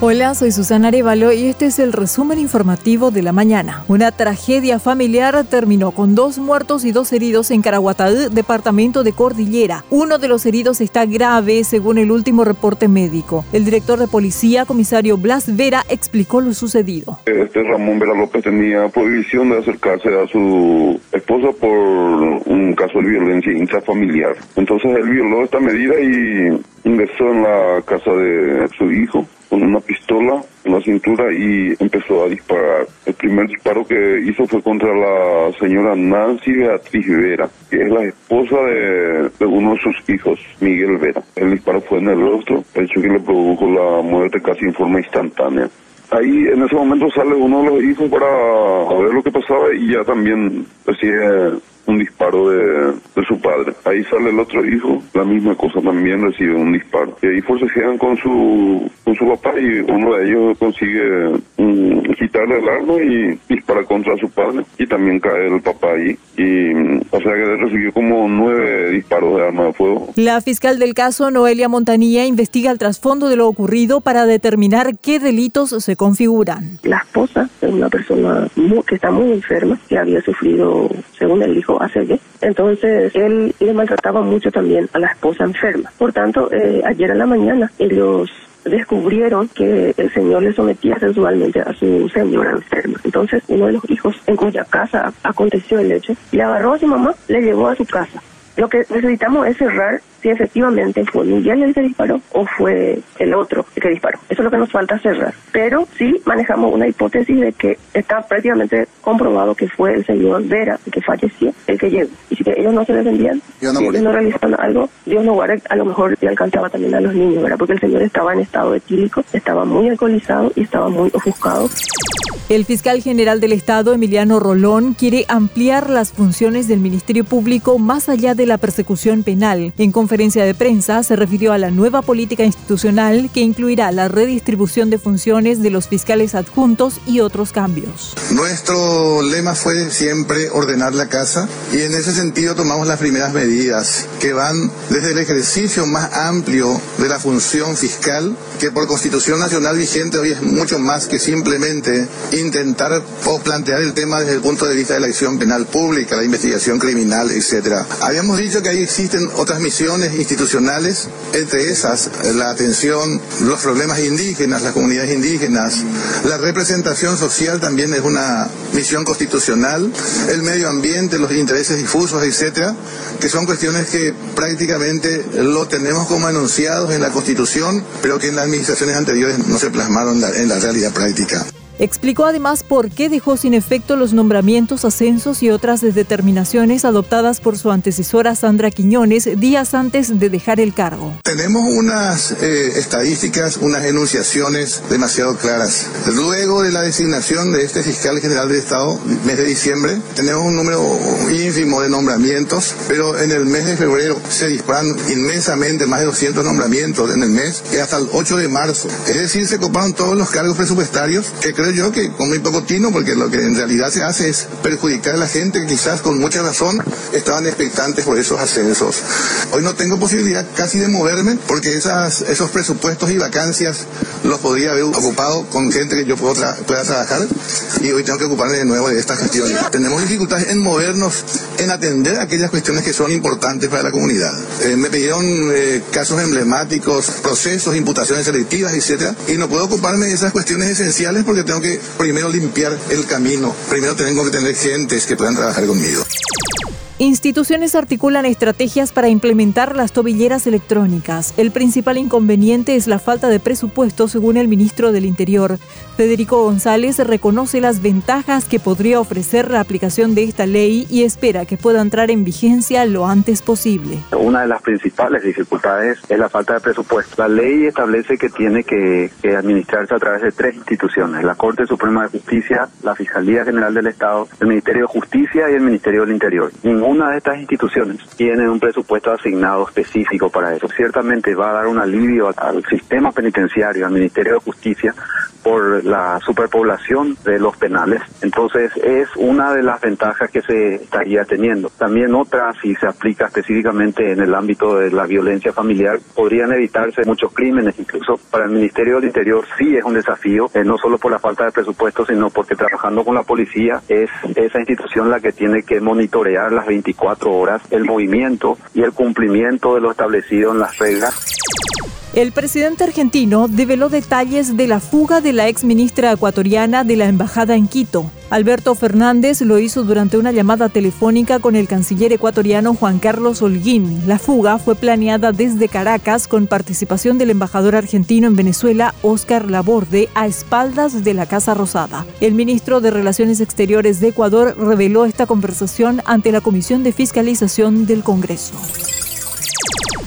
Hola, soy Susana Arevalo y este es el resumen informativo de la mañana. Una tragedia familiar terminó con dos muertos y dos heridos en Caraguatá, departamento de Cordillera. Uno de los heridos está grave, según el último reporte médico. El director de policía, comisario Blas Vera, explicó lo sucedido. Este Ramón Vera López tenía prohibición de acercarse a su esposa por un caso de violencia intrafamiliar. Entonces él violó esta medida y ingresó en la casa de su hijo con una pistola en la cintura y empezó a disparar. El primer disparo que hizo fue contra la señora Nancy Beatriz Vera, que es la esposa de, uno de sus hijos, Miguel Vera. El disparo fue en el rostro, hecho que le produjo la muerte casi en forma instantánea. Ahí en ese momento sale uno de los hijos para ver lo que pasaba y ya también recibe un disparo de, su padre. Ahí sale el otro hijo, la misma cosa también recibe un disparo. Y ahí forcejean con su, con su papá y uno de ellos consigue um, quitarle el arma y dispara contra su padre y también cae el papá ahí. Y o sea que recibió como nueve disparos de arma de fuego. La fiscal del caso, Noelia Montanilla, investiga el trasfondo de lo ocurrido para determinar qué delitos se configuran. La esposa es una persona que está muy enferma, que había sufrido, según él dijo, hace Entonces, él le maltrataba mucho también a la esposa enferma. Por tanto, eh, ayer en la mañana ellos descubrieron que el señor le sometía sexualmente a su señora enferma. Entonces, uno de los hijos en cuya casa aconteció el hecho, le agarró a su mamá, le llevó a su casa. Lo que necesitamos es cerrar si efectivamente fue Miguel el que disparó o fue el otro el que disparó. Eso es lo que nos falta cerrar. Pero sí manejamos una hipótesis de que está prácticamente comprobado que fue el señor Vera el que falleció, el que llegó. Y si ellos no se defendían, si ellos no realizaban algo, Dios no guarde, a lo mejor le alcanzaba también a los niños, ¿verdad? Porque el señor estaba en estado etílico, estaba muy alcoholizado y estaba muy ofuscado. El fiscal general del Estado, Emiliano Rolón, quiere ampliar las funciones del Ministerio Público más allá de la persecución penal. En conferencia de prensa se refirió a la nueva política institucional que incluirá la redistribución de funciones de los fiscales adjuntos y otros cambios. Nuestro lema fue siempre ordenar la casa y en ese sentido tomamos las primeras medidas que van desde el ejercicio más amplio de la función fiscal, que por Constitución Nacional vigente hoy es mucho más que simplemente intentar o plantear el tema desde el punto de vista de la acción penal pública, la investigación criminal, etcétera. Habíamos dicho que ahí existen otras misiones institucionales, entre esas la atención, los problemas indígenas, las comunidades indígenas, la representación social también es una misión constitucional, el medio ambiente, los intereses difusos, etcétera, que son cuestiones que prácticamente lo tenemos como enunciados en la Constitución, pero que en las administraciones anteriores no se plasmaron en la realidad práctica. Explicó además por qué dejó sin efecto los nombramientos, ascensos y otras determinaciones adoptadas por su antecesora Sandra Quiñones días antes de dejar el cargo. Tenemos unas eh, estadísticas, unas enunciaciones demasiado claras. Luego de la designación de este fiscal general del Estado, mes de diciembre, tenemos un número ínfimo de nombramientos, pero en el mes de febrero se disparan inmensamente más de 200 nombramientos en el mes, y hasta el 8 de marzo. Es decir, se coparon todos los cargos presupuestarios que creo yo que con muy poco tino, porque lo que en realidad se hace es perjudicar a la gente que quizás con mucha razón estaban expectantes por esos ascensos. Hoy no tengo posibilidad casi de moverme porque esas, esos presupuestos y vacancias los podría haber ocupado con gente que yo pueda trabajar y hoy tengo que ocuparme de nuevo de estas cuestiones. Tenemos dificultades en movernos, en atender aquellas cuestiones que son importantes para la comunidad. Eh, me pidieron eh, casos emblemáticos, procesos, imputaciones selectivas, etcétera, y no puedo ocuparme de esas cuestiones esenciales porque tengo que primero limpiar el camino, primero tengo que tener gentes que puedan trabajar conmigo. Instituciones articulan estrategias para implementar las tobilleras electrónicas. El principal inconveniente es la falta de presupuesto, según el ministro del Interior. Federico González reconoce las ventajas que podría ofrecer la aplicación de esta ley y espera que pueda entrar en vigencia lo antes posible. Una de las principales dificultades es la falta de presupuesto. La ley establece que tiene que, administrarse a través de tres instituciones, la Corte Suprema de Justicia, la Fiscalía General del Estado, el Ministerio de Justicia y el Ministerio del Interior una de estas instituciones tiene un presupuesto asignado específico para eso. Ciertamente va a dar un alivio al sistema penitenciario, al Ministerio de Justicia, por la superpoblación de los penales. Entonces es una de las ventajas que se estaría teniendo. También otra, si se aplica específicamente en el ámbito de la violencia familiar, podrían evitarse muchos crímenes incluso. Para el Ministerio del Interior sí es un desafío, eh, no solo por la falta de presupuesto, sino porque trabajando con la policía es esa institución la que tiene que monitorear las 24 horas el movimiento y el cumplimiento de lo establecido en las reglas. El presidente argentino develó detalles de la fuga de la ex ministra ecuatoriana de la embajada en Quito. Alberto Fernández lo hizo durante una llamada telefónica con el canciller ecuatoriano Juan Carlos Holguín. La fuga fue planeada desde Caracas con participación del embajador argentino en Venezuela, Óscar Laborde, a espaldas de la Casa Rosada. El ministro de Relaciones Exteriores de Ecuador reveló esta conversación ante la Comisión de Fiscalización del Congreso.